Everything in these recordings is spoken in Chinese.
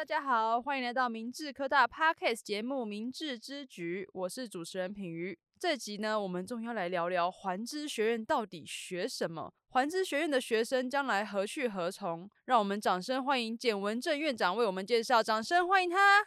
大家好，欢迎来到明治科大 Podcast 节目《明治之局》，我是主持人品瑜。这集呢，我们终于要来聊聊环知学院到底学什么？环知学院的学生将来何去何从？让我们掌声欢迎简文正院长为我们介绍，掌声欢迎他。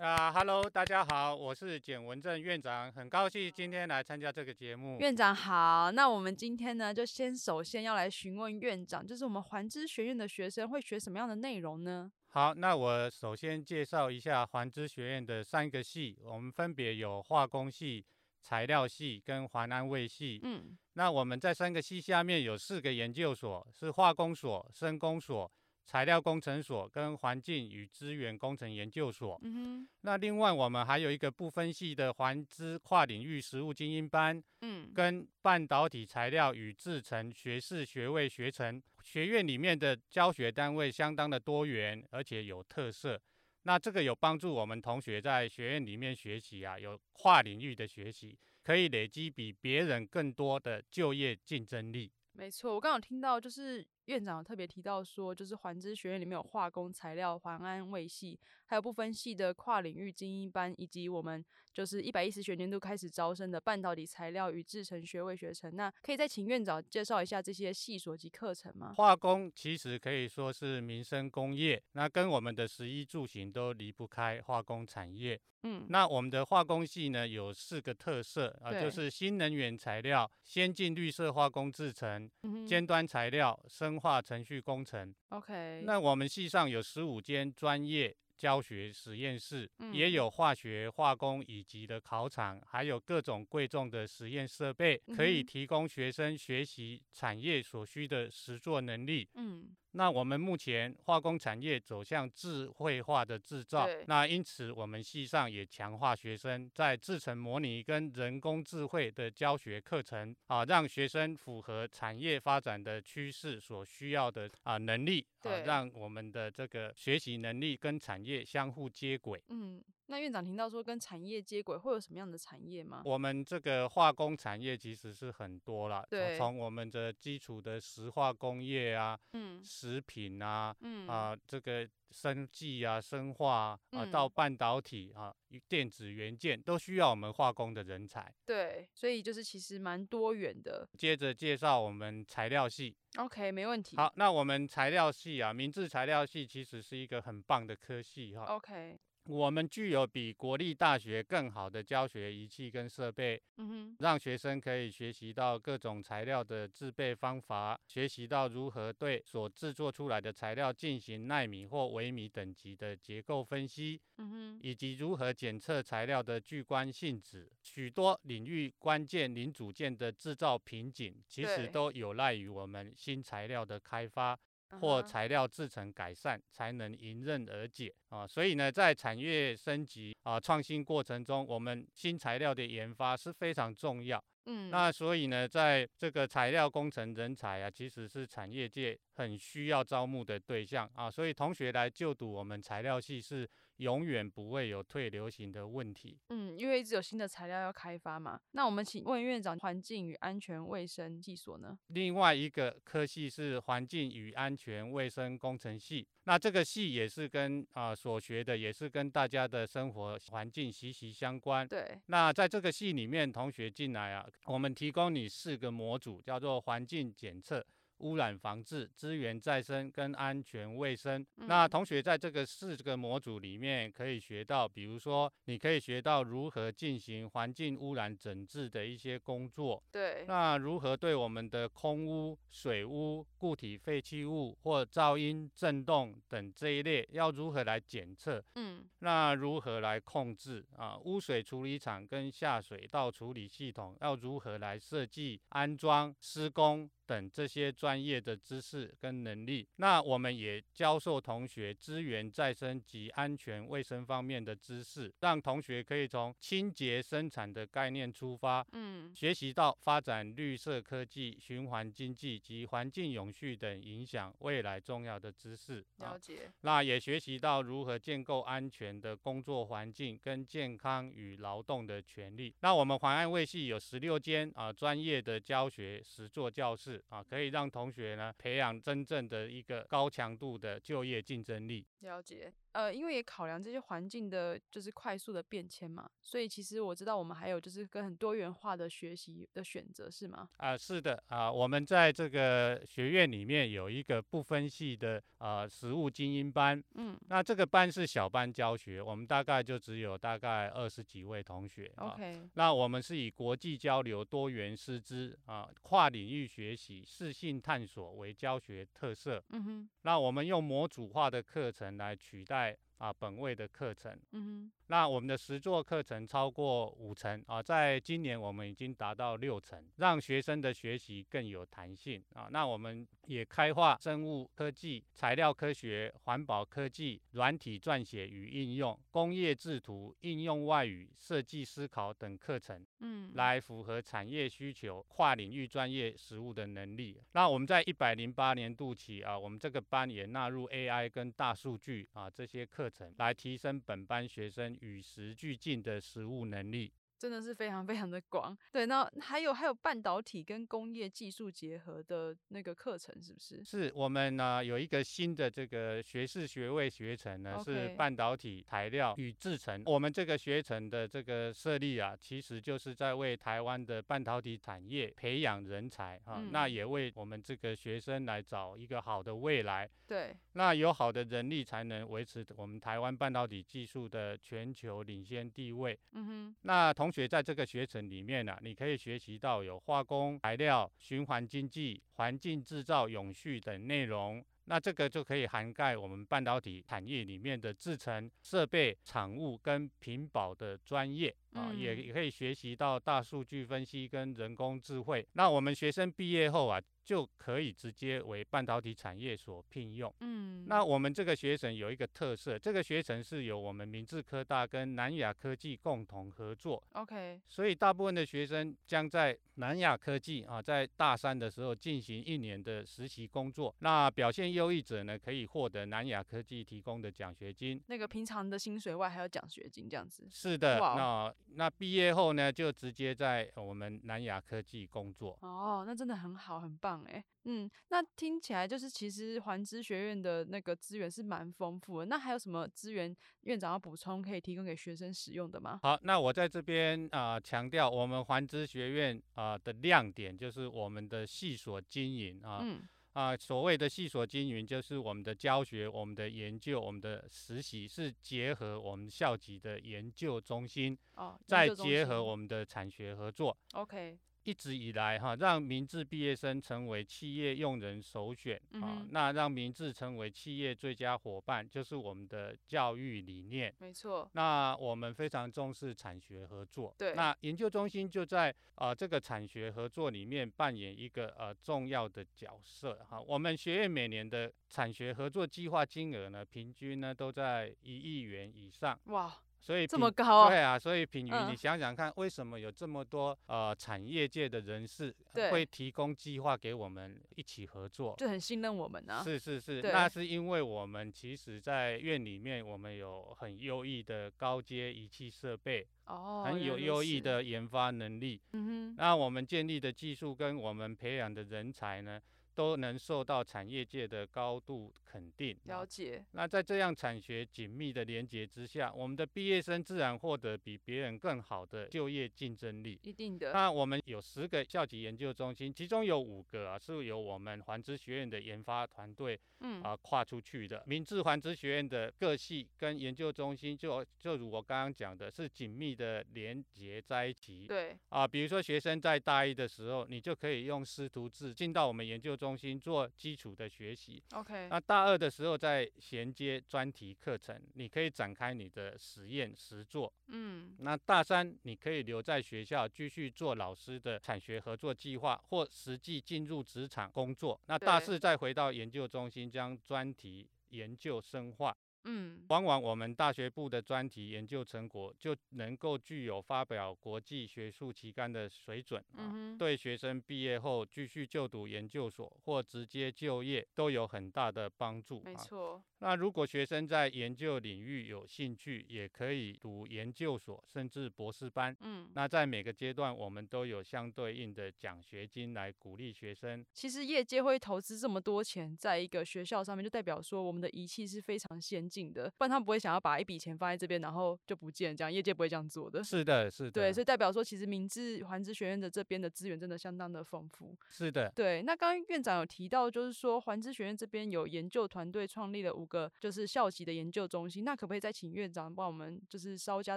啊、uh,，Hello，大家好，我是简文正院长，很高兴今天来参加这个节目。院长好，那我们今天呢，就先首先要来询问院长，就是我们环知学院的学生会学什么样的内容呢？好，那我首先介绍一下环知学院的三个系，我们分别有化工系、材料系跟环安卫系。嗯，那我们在三个系下面有四个研究所，是化工所、生工所。材料工程所跟环境与资源工程研究所。嗯哼。那另外我们还有一个不分系的环知跨领域实务精英班。嗯。跟半导体材料与制程学士学位学程。学院里面的教学单位相当的多元，而且有特色。那这个有帮助我们同学在学院里面学习啊，有跨领域的学习，可以累积比别人更多的就业竞争力。没错，我刚刚听到就是。院长特别提到说，就是环知学院里面有化工、材料、环安、卫系，还有部分系的跨领域精英班，以及我们就是一百一十学年度开始招生的半导体材料与制成学位学程。那可以再请院长介绍一下这些系所及课程吗？化工其实可以说是民生工业，那跟我们的食衣住行都离不开化工产业。嗯，那我们的化工系呢，有四个特色啊，就是新能源材料、先进绿色化工制成、嗯、尖端材料、生化程序工程。OK，那我们系上有十五间专业教学实验室，嗯，也有化学、化工以及的考场，还有各种贵重的实验设备，可以提供学生学习产业所需的实作能力。嗯。那我们目前化工产业走向智慧化的制造，那因此我们系上也强化学生在制程模拟跟人工智慧的教学课程啊，让学生符合产业发展的趋势所需要的啊能力啊，让我们的这个学习能力跟产业相互接轨。嗯。那院长听到说跟产业接轨会有什么样的产业吗？我们这个化工产业其实是很多了，对，从我们的基础的石化工业啊，嗯，食品啊，嗯啊，这个生技啊，生化啊，啊到半导体啊，电子元件都需要我们化工的人才。对，所以就是其实蛮多元的。接着介绍我们材料系。OK，没问题。好，那我们材料系啊，明治材料系其实是一个很棒的科系哈。OK。我们具有比国立大学更好的教学仪器跟设备，嗯哼，让学生可以学习到各种材料的制备方法，学习到如何对所制作出来的材料进行纳米或微米等级的结构分析，嗯哼，以及如何检测材料的聚光性质。许多领域关键零组件的制造瓶颈，其实都有赖于我们新材料的开发。或材料制成改善，才能迎刃而解啊！所以呢，在产业升级啊创新过程中，我们新材料的研发是非常重要。嗯，那所以呢，在这个材料工程人才啊，其实是产业界很需要招募的对象啊。所以同学来就读我们材料系是永远不会有退流行的问题。嗯，因为一直有新的材料要开发嘛。那我们请问院长，环境与安全卫生系所呢？另外一个科系是环境与安全卫生工程系。那这个系也是跟啊、呃、所学的也是跟大家的生活环境息息相关。对。那在这个系里面，同学进来啊，我们提供你四个模组，叫做环境检测。污染防治、资源再生跟安全卫生。嗯。那同学在这个四个模组里面可以学到，比如说你可以学到如何进行环境污染整治的一些工作。对。那如何对我们的空污、水污、固体废弃物或噪音、震动等这一类要如何来检测？嗯。那如何来控制啊？污水处理厂跟下水道处理系统要如何来设计、安装、施工？等这些专业的知识跟能力，那我们也教授同学资源再生及安全卫生方面的知识，让同学可以从清洁生产的概念出发，嗯，学习到发展绿色科技、循环经济及环境永续等影响未来重要的知识。了解。啊，那也学习到如何建构安全的工作环境跟健康与劳动的权利。那我们环安卫系有十六间啊专业的教学实作教室。啊，可以让同学呢培养真正的一个高强度的就业竞争力。了解。呃，因为也考量这些环境的，就是快速的变迁嘛，所以其实我知道我们还有就是跟很多元化的学习的选择，是吗？啊、呃，是的啊、呃，我们在这个学院里面有一个不分系的呃实务精英班，嗯，那这个班是小班教学，我们大概就只有大概二十几位同学，OK，、啊、那我们是以国际交流、多元师资啊、跨领域学习、适性探索为教学特色，嗯哼，那我们用模组化的课程来取代。right. 啊，本位的课程，嗯哼。那我们的实作课程超过五成啊，在今年我们已经达到六成，让学生的学习更有弹性啊。那我们也开化生物科技、材料科学、环保科技、软体撰写与应用、工业制图、应用外语、设计思考等课程，嗯，来符合产业需求、跨领域专业实务的能力。那我们在一百零八年度起啊，我们这个班也纳入 AI 跟大数据啊这些课来提升本班学生。与时俱进的实务能力。真的是非常非常的广，对，那还有还有半导体跟工业技术结合的那个课程，是不是？是我们呢有一个新的这个学士学位学程呢是半导体材料与制成。我们这个学程的这个设立啊，其实就是在为台湾的半导体产业培养人才啊，嗯、那也为我们这个学生来找一个好的未来。对，那有好的人力才能维持我们台湾半导体技术的全球领先地位。嗯哼，那同。学在这个学程里面呢、啊，你可以学习到有化工、材料、循环经济、环境制造、永续等内容。那这个就可以涵盖我们半导体产业里面的制成、设备、产物跟屏保的专业啊，也也可以学习到大数据分析跟人工智慧。那我们学生毕业后啊。就可以直接为半导体产业所聘用。嗯，那我们这个学程有一个特色，这个学程是由我们明治科大跟南亚科技共同合作。OK，所以大部分的学生将在南亚科技啊，在大三的时候进行一年的实习工作。那表现优异者呢，可以获得南亚科技提供的奖学金。那个平常的薪水外还有奖学金这样子。是的那那毕业后呢，就直接在我们南亚科技工作。哦，那真的很好，很棒。哎，嗯，那听起来就是其实环知学院的那个资源是蛮丰富的。那还有什么资源院长要补充，可以提供给学生使用的吗？好，那我在这边啊强调，我们环知学院啊、呃、的亮点就是我们的系所经营啊，嗯、啊，所谓的系所经营就是我们的教学、我们的研究、我们的实习是结合我们校级的研究中心，哦，再结合我们的产学合作。OK。一直以来，哈，让明治毕业生成为企业用人首选，啊、嗯，那让明治成为企业最佳伙伴，就是我们的教育理念。没错。那我们非常重视产学合作。对。那研究中心就在啊、呃、这个产学合作里面扮演一个呃重要的角色。哈，我们学院每年的产学合作计划金额呢，平均呢都在一亿元以上。哇。所以这么高啊？对啊，所以品瑜，你想想看，为什么有这么多呃产业界的人士会提供计划给我们一起合作？就很信任我们啊。是是是，那是因为我们其实在院里面，我们有很优异的高阶仪器设备，哦，很有优异的研发能力。嗯哼，那我们建立的技术跟我们培养的人才呢，都能受到产业界的高度肯定。了解。那在这样产学紧密的连结之下，我们的毕业生自然获得比别人更好的就业竞争力。一定的。那我们有十个校级研究中心，其中有五个啊是由我们环知学院的研发团队，嗯啊跨出去的。明治环知学院的各系跟研究中心就，就就如我刚刚讲的，是紧密的连结在一起。对。啊，比如说学生在大一的时候，你就可以用师徒制进到我们研究。中心做基础的学习，OK。那大二的时候再衔接专题课程，你可以展开你的实验实作。嗯，那大三你可以留在学校继续做老师的产学合作计划，或实际进入职场工作。那大四再回到研究中心将专题研究深化。嗯，往往我们大学部的专题研究成果就能够具有发表国际学术期刊的水准啊，对学生毕业后继续就读研究所或直接就业都有很大的帮助。没错。那如果学生在研究领域有兴趣，也可以读研究所甚至博士班。嗯，那在每个阶段，我们都有相对应的奖学金来鼓励学生。其实业界会投资这么多钱在一个学校上面，就代表说我们的仪器是非常先进的，不然他们不会想要把一笔钱放在这边，然后就不见，这样业界不会这样做的。是的，是的。对，所以代表说，其实明治环知学院的这边的资源真的相当的丰富。是的。对，那刚刚院长有提到，就是说环知学院这边有研究团队创立了五个，就是校级的研究中心，那可不可以再请院长帮我们就是稍加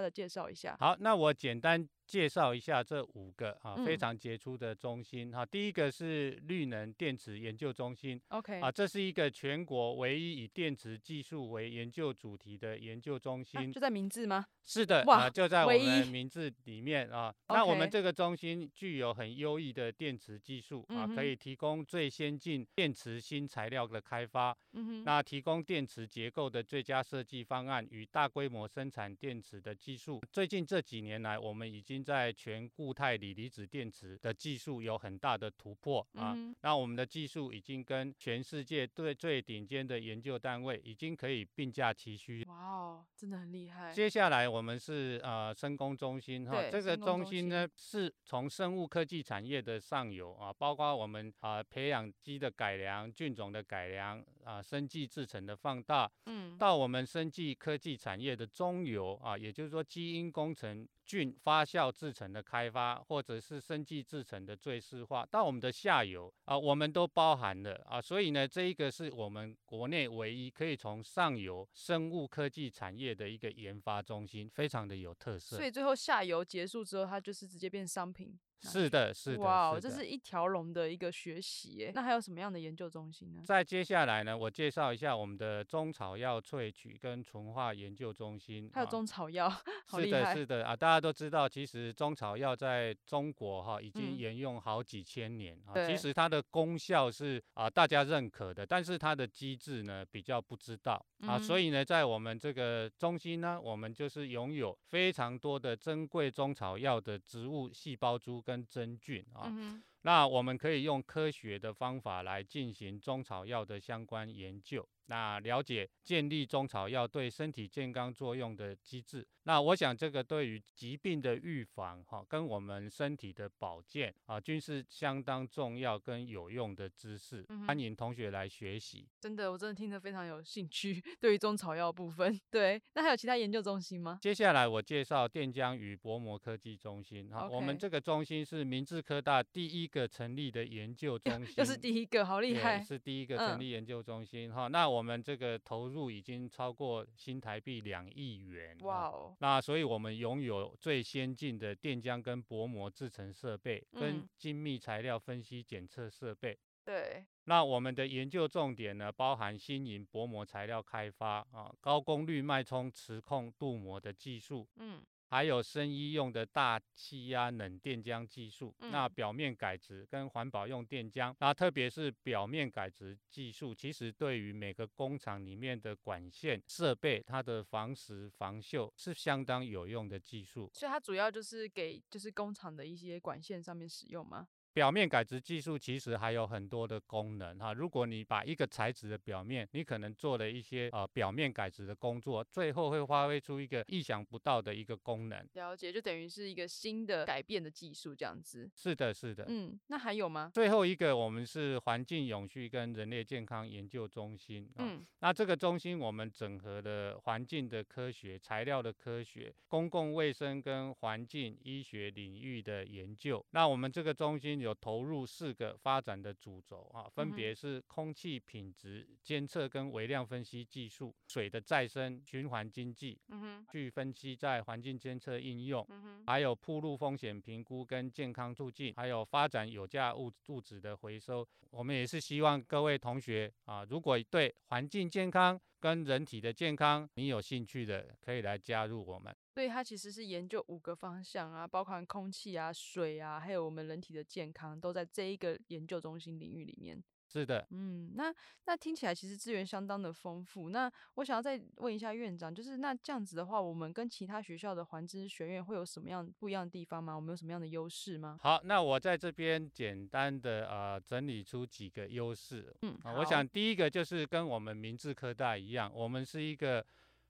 的介绍一下？好，那我简单。介绍一下这五个啊非常杰出的中心哈、嗯，第一个是绿能电池研究中心，OK 啊，这是一个全国唯一以电池技术为研究主题的研究中心，啊、就在明治吗？是的，啊，就在我们明治里面啊。那我们这个中心具有很优异的电池技术啊，可以提供最先进电池新材料的开发，嗯、那提供电池结构的最佳设计方案与大规模生产电池的技术。最近这几年来，我们已经在全固态锂离子电池的技术有很大的突破啊、嗯！那我们的技术已经跟全世界最最顶尖的研究单位已经可以并驾齐驱。哇哦，真的很厉害！接下来我们是呃深工中心哈，这个中心呢是从生物科技产业的上游啊，包括我们啊培养基的改良、菌种的改良啊、生技制成的放大，嗯，到我们生技科技产业的中游啊，也就是说基因工程。菌发酵制成的开发，或者是生技制成的最适化，到我们的下游啊，我们都包含了啊，所以呢，这一个是我们国内唯一可以从上游生物科技产业的一个研发中心，非常的有特色。所以最后下游结束之后，它就是直接变商品。是的，是的，哇、wow，这是一条龙的一个学习耶。那还有什么样的研究中心呢？再接下来呢，我介绍一下我们的中草药萃取跟纯化研究中心。还有中草药，好厉害。是的，是的啊，大家都知道，其实中草药在中国哈已经沿用好几千年啊、嗯。其实它的功效是啊大家认可的，但是它的机制呢比较不知道啊、嗯。所以呢，在我们这个中心呢，我们就是拥有非常多的珍贵中草药的植物细胞株。跟真菌啊、嗯，那我们可以用科学的方法来进行中草药的相关研究。那了解建立中草药对身体健康作用的机制，那我想这个对于疾病的预防哈，跟我们身体的保健啊，均是相当重要跟有用的知识。欢迎同学来学习。真的，我真的听得非常有兴趣。对于中草药部分，对，那还有其他研究中心吗？接下来我介绍电浆与薄膜科技中心。哈、okay，我们这个中心是明治科大第一个成立的研究 中心，又是第一个，好厉害，是第一个成立研究中心。哈、嗯，那我。我们这个投入已经超过新台币两亿元，哇哦！那所以我们拥有最先进的电浆跟薄膜制成设备，跟精密材料分析检测设备。对。那我们的研究重点呢，包含新型薄膜材料开发啊，高功率脉冲磁控镀膜的技术。嗯。还有生医用的大气压冷电浆技术，嗯，那表面改质跟环保用电浆，那特别是表面改质技术，其实对于每个工厂里面的管线设备，它的防蚀防锈是相当有用的技术。所以它主要就是给就是工厂的一些管线上面使用吗？表面改质技术其实还有很多的功能哈，如果你把一个材质的表面，你可能做了一些呃表面改质的工作，最后会发挥出一个意想不到的一个功能。了解，就等于是一个新的改变的技术这样子。是的，是的。嗯，那还有吗？最后一个，我们是环境永续跟人类健康研究中心。嗯，那这个中心我们整合了环境的科学、材料的科学、公共卫生跟环境医学领域的研究。那我们这个中心。有投入四个发展的主轴啊，分别是空气品质监测跟微量分析技术、水的再生、循环经济、嗯去分析在环境监测应用，嗯还有铺路风险评估跟健康促进，还有发展有价物物质的回收。我们也是希望各位同学啊，如果对环境健康跟人体的健康你有兴趣的，可以来加入我们。对它其实是研究五个方向啊，包括空气啊、水啊，还有我们人体的健康，都在这一个研究中心领域里面。是的，嗯，那那听起来其实资源相当的丰富。那我想要再问一下院长，就是那这样子的话，我们跟其他学校的环知学院会有什么样不一样的地方吗？我们有什么样的优势吗？好，那我在这边简单的呃整理出几个优势。嗯，我想第一个就是跟我们明治科大一样，我们是一个。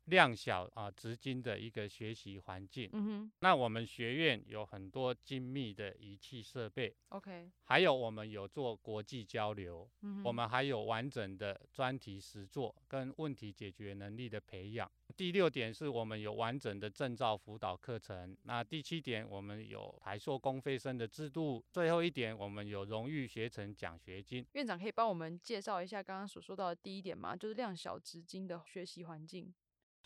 量小啊，直金的一个学习环境。嗯哼，那我们学院有很多精密的仪器设备。OK，还有我们有做国际交流。嗯哼，我们还有完整的专题实作跟问题解决能力的培养。第六点是我们有完整的证照辅导课程。那第七点，我们有台硕公费生的制度。最后一点，我们有荣誉学程奖学金。院长可以帮我们介绍一下刚刚所说到的第一点吗？就是量小直精的学习环境。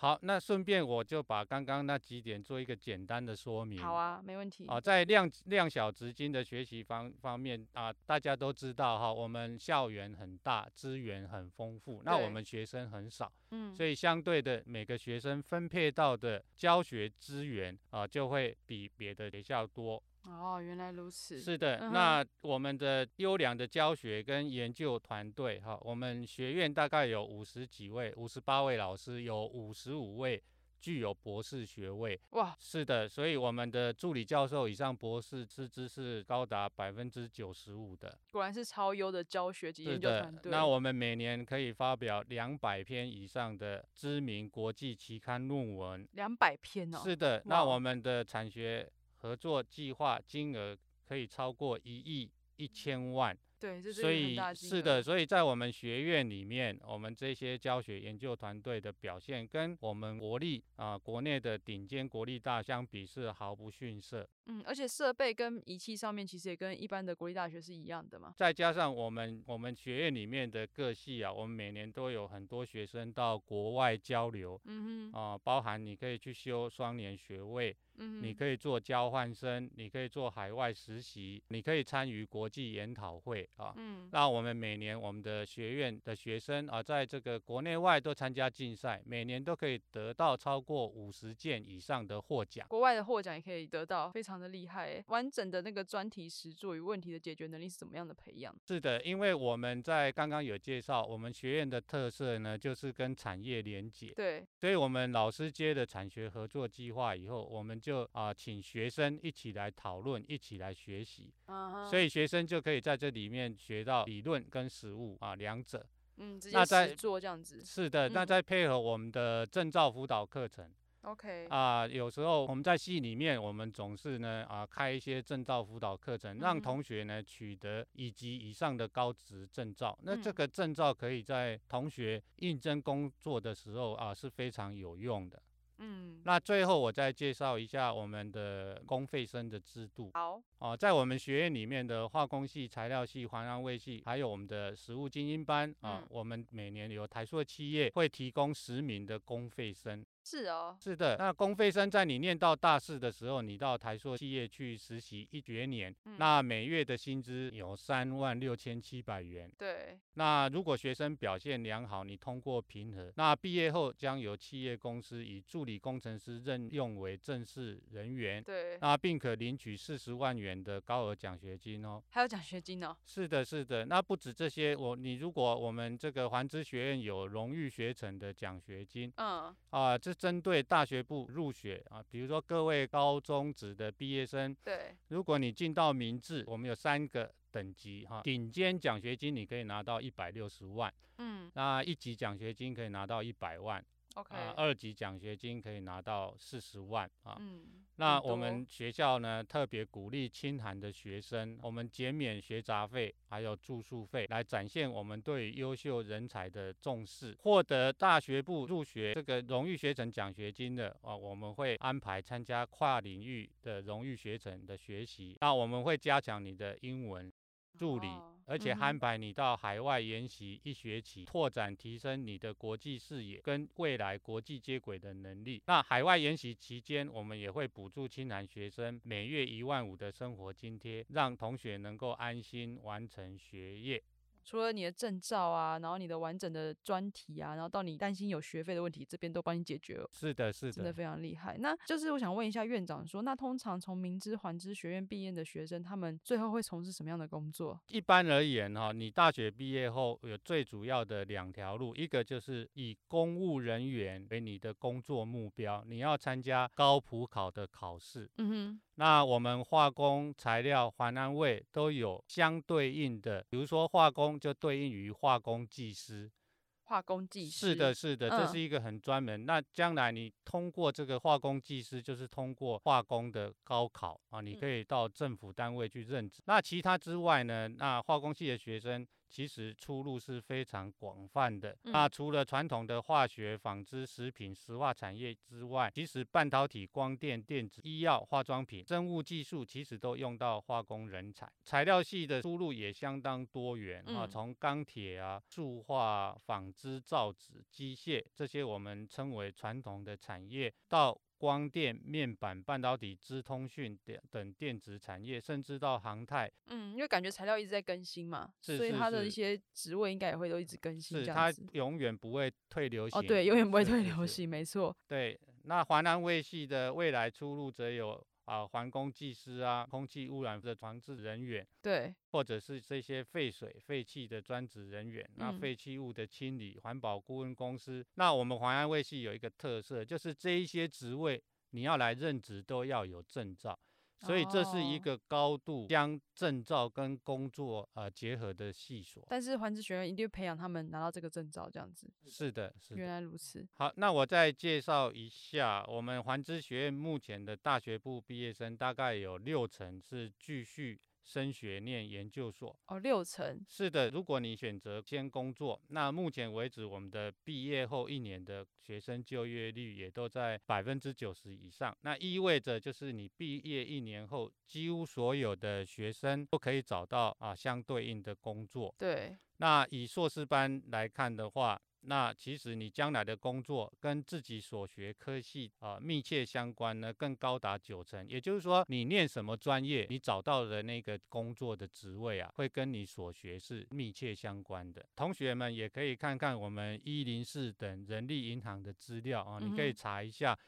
好，那顺便我就把刚刚那几点做一个简单的说明。好啊，没问题。啊，在量量小质精的学习方方面啊，大家都知道哈，我们校园很大，资源很丰富，那我们学生很少，嗯，所以相对的每个学生分配到的教学资源啊，就会比别的学校多。哦，原来如此。是的，嗯、那我们的优良的教学跟研究团队，哈，我们学院大概有五十几位，五十八位老师，有五十五位具有博士学位。哇，是的，所以我们的助理教授以上博士师资是高达百分之九十五的。果然是超优的教学及研究团队。那我们每年可以发表两百篇以上的知名国际期刊论文。两百篇哦。是的，那我们的产学。合作计划金额可以超过一亿一千万。对，这所以是的，所以在我们学院里面，我们这些教学研究团队的表现，跟我们国立啊、呃、国内的顶尖国立大相比是毫不逊色。嗯，而且设备跟仪器上面其实也跟一般的国立大学是一样的嘛。再加上我们我们学院里面的各系啊，我们每年都有很多学生到国外交流。嗯哼。啊、呃，包含你可以去修双联学位，嗯，你可以做交换生，你可以做海外实习，你可以参与国际研讨会。啊，嗯，那我们每年我们的学院的学生啊，在这个国内外都参加竞赛，每年都可以得到超过五十件以上的获奖。国外的获奖也可以得到，非常的厉害。完整的那个专题实作与问题的解决能力是怎么样的培养？是的，因为我们在刚刚有介绍，我们学院的特色呢，就是跟产业连结。对，所以我们老师接的产学合作计划以后，我们就啊请学生一起来讨论，一起来学习。所以学生就可以在这里面。学到理论跟实务啊两者，嗯，直接实做这样子。是的，那再配合我们的证照辅导课程，OK 啊，有时候我们在系里面，我们总是呢啊开一些证照辅导课程，让同学呢取得以及以上的高职证照。那这个证照可以在同学应征工作的时候啊是非常有用的。嗯，那最后我再介绍一下我们的公费生的制度。好，哦，在我们学院里面的化工系、材料系、环安卫系，还有我们的实务精英班啊，我们每年有台塑企业会提供十名的公费生。是哦，是的。那公费生在你念到大四的时候，你到台塑企业去实习一学年，嗯、那每月的薪资有三万六千七百元。对。那如果学生表现良好，你通过评核，那毕业后将由企业公司以助理工程师任用为正式人员。对。那并可领取四十万元的高额奖学金哦。还有奖学金哦。是的，是的。那不止这些，我你如果我们这个环知学院有荣誉学程的奖学金，嗯，啊，这针对大学部入学啊，比如说各位高中职的毕业生，对，如果你进到明治，我们有三个等级哈，顶尖奖学金你可以拿到一百六十万，嗯，那一级奖学金可以拿到一百万，OK，啊，二级奖学金可以拿到四十万啊，嗯。那我们学校呢，特别鼓励清寒的学生，我们减免学杂费，还有住宿费，来展现我们对优秀人才的重视。获得大学部入学这个荣誉学程奖学金的啊，我们会安排参加跨领域的荣誉学程的学习。那我们会加强你的英文。助理，而且安排你到海外研习一学期，拓展提升你的国际视野跟未来国际接轨的能力。那海外研习期间，我们也会补助清南学生每月一万五的生活津贴，让同学能够安心完成学业。除了你的证照啊，然后你的完整的专题啊，然后到你担心有学费的问题，这边都帮你解决了。是的，是的，真的非常厉害。那就是我想问一下院长说，那通常从明知环知学院毕业的学生，他们最后会从事什么样的工作？一般而言哈，你大学毕业后有最主要的两条路，一个就是以公务人员为你的工作目标，你要参加高普考的考试。嗯哼。那我们化工、材料、环安卫都有相对应的，比如说化工就对应于化工技师。化工技师。是的，是的，这是一个很专门。嗯、那将来你通过这个化工技师，就是通过化工的高考啊，你可以到政府单位去任职。嗯、那其他之外呢？那化工系的学生。其实出路是非常广泛的。嗯、那除了传统的化学、纺织、食品、石化产业之外，其实半导体、光电、电子、医药、化妆品、生物技术，其实都用到化工人才。材料系的出路也相当多元啊，从钢铁啊、塑化、纺织、造纸、机械这些我们称为传统的产业，到光电、面板、半导体、资通讯等电子产业，甚至到航太。嗯，因为感觉材料一直在更新嘛，是是是，所以它的一些职位应该也会都一直更新。是，它永远不会退流行。哦，对，永远不会退流行，没错。对，那华南卫系的未来出路则有。啊，环工技师啊，空气污染的防治人员，对，或者是这些废水、废气的专职人员，那废弃物的清理，环保顾问公司。那我们环安卫系有一个特色，就是这一些职位你要来任职都要有证照。所以这是一个高度将证照跟工作呃结合的系所。但是环知学院一定会培养他们拿到这个证照，这样子。是的，是的。原来如此。好，那我再介绍一下，我们环知学院目前的大学部毕业生大概有六成是继续。升学念研究所哦，六成是的。如果你选择先工作，那目前为止，我们的毕业后一年的学生就业率也都在百分之九十以上。那意味着就是你毕业一年后，几乎所有的学生都可以找到啊相对应的工作。对。那以硕士班来看的话。那其实你将来的工作跟自己所学科系啊密切相关呢，更高达九成。也就是说，你念什么专业，你找到的那个工作的职位啊，会跟你所学是密切相关的。同学们也可以看看我们一零四等人力银行的资料啊，你可以查一下。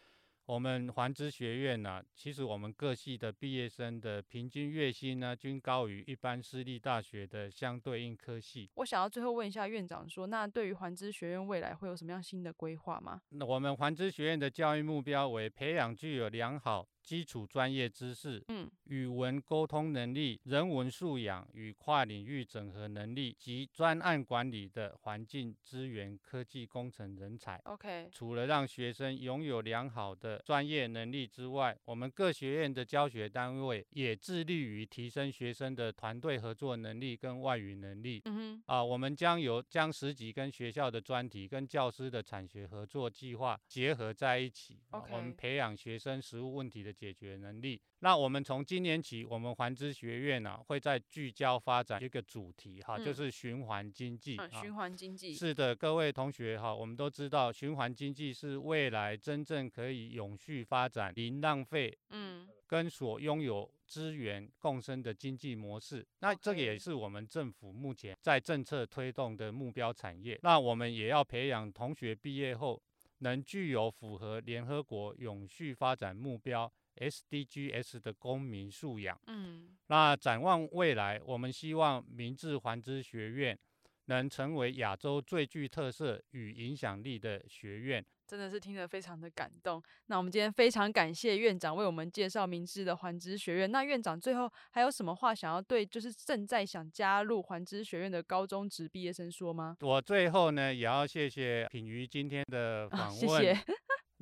我们环知学院呢、啊，其实我们各系的毕业生的平均月薪呢，均高于一般私立大学的相对应科系。我想要最后问一下院长说，那对于环知学院未来会有什么样新的规划吗？那我们环知学院的教育目标为培养具有良好。基础专业知识，嗯，语文沟通能力、人文素养与跨领域整合能力及专案管理的环境资源科技工程人才。OK，除了让学生拥有良好的专业能力之外，我们各学院的教学单位也致力于提升学生的团队合作能力跟外语能力。嗯哼，啊，我们将有将实习跟学校的专题跟教师的产学合作计划结合在一起。OK，我们培养学生实务问题的解决能力。那我们从今年起，我们环资学院呢、啊，会在聚焦发展一个主题哈，就是循环经济。嗯、循环经济。是的，各位同学哈，我们都知道，循环经济是未来真正可以永续发展、零浪费，嗯，跟所拥有资源共生的经济模式。那这个也是我们政府目前在政策推动的目标产业。那我们也要培养同学毕业后能具有符合联合国永续发展目标。SDGs 的公民素养。嗯，那展望未来，我们希望明治环知学院能成为亚洲最具特色与影响力的学院。真的是听得非常的感动。那我们今天非常感谢院长为我们介绍明治的环知学院。那院长最后还有什么话想要对就是正在想加入环知学院的高中职毕业生说吗？我最后呢，也要谢谢品瑜今天的访问。哦，谢谢。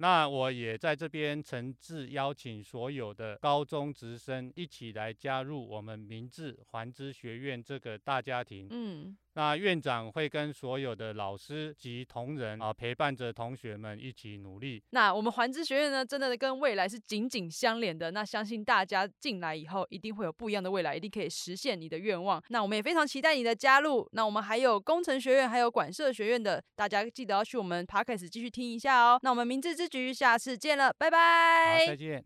那我也在这边诚挚邀请所有的高中职生一起来加入我们明治环知学院这个大家庭。嗯。那院长会跟所有的老师及同仁啊，陪伴着同学们一起努力。那我们环知学院呢，真的跟未来是紧紧相连的。那相信大家进来以后，一定会有不一样的未来，一定可以实现你的愿望。那我们也非常期待你的加入。那我们还有工程学院，还有管社学院的，大家记得要去我们 Podcast 继续听一下哦。那我们明智之举，下次见了，拜拜。好，再见。